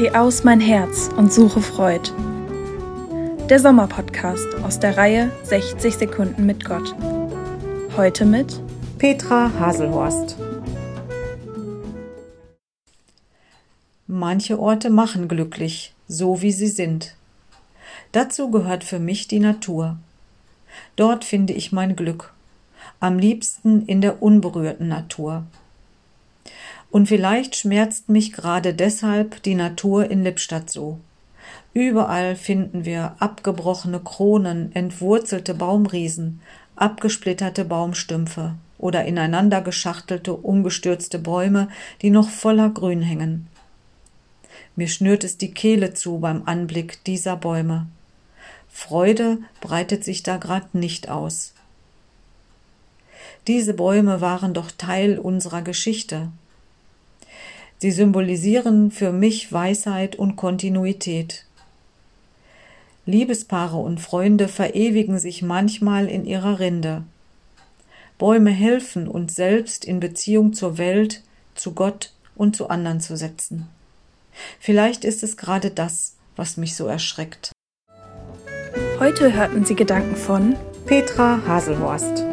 Geh aus mein Herz und suche Freud. Der Sommerpodcast aus der Reihe 60 Sekunden mit Gott. Heute mit Petra Haselhorst. Manche Orte machen glücklich, so wie sie sind. Dazu gehört für mich die Natur. Dort finde ich mein Glück, am liebsten in der unberührten Natur. Und vielleicht schmerzt mich gerade deshalb die Natur in Lippstadt so. Überall finden wir abgebrochene Kronen, entwurzelte Baumriesen, abgesplitterte Baumstümpfe oder ineinander geschachtelte, umgestürzte Bäume, die noch voller Grün hängen. Mir schnürt es die Kehle zu beim Anblick dieser Bäume. Freude breitet sich da grad nicht aus. Diese Bäume waren doch Teil unserer Geschichte. Sie symbolisieren für mich Weisheit und Kontinuität. Liebespaare und Freunde verewigen sich manchmal in ihrer Rinde. Bäume helfen uns selbst in Beziehung zur Welt, zu Gott und zu anderen zu setzen. Vielleicht ist es gerade das, was mich so erschreckt. Heute hörten Sie Gedanken von Petra Haselhorst.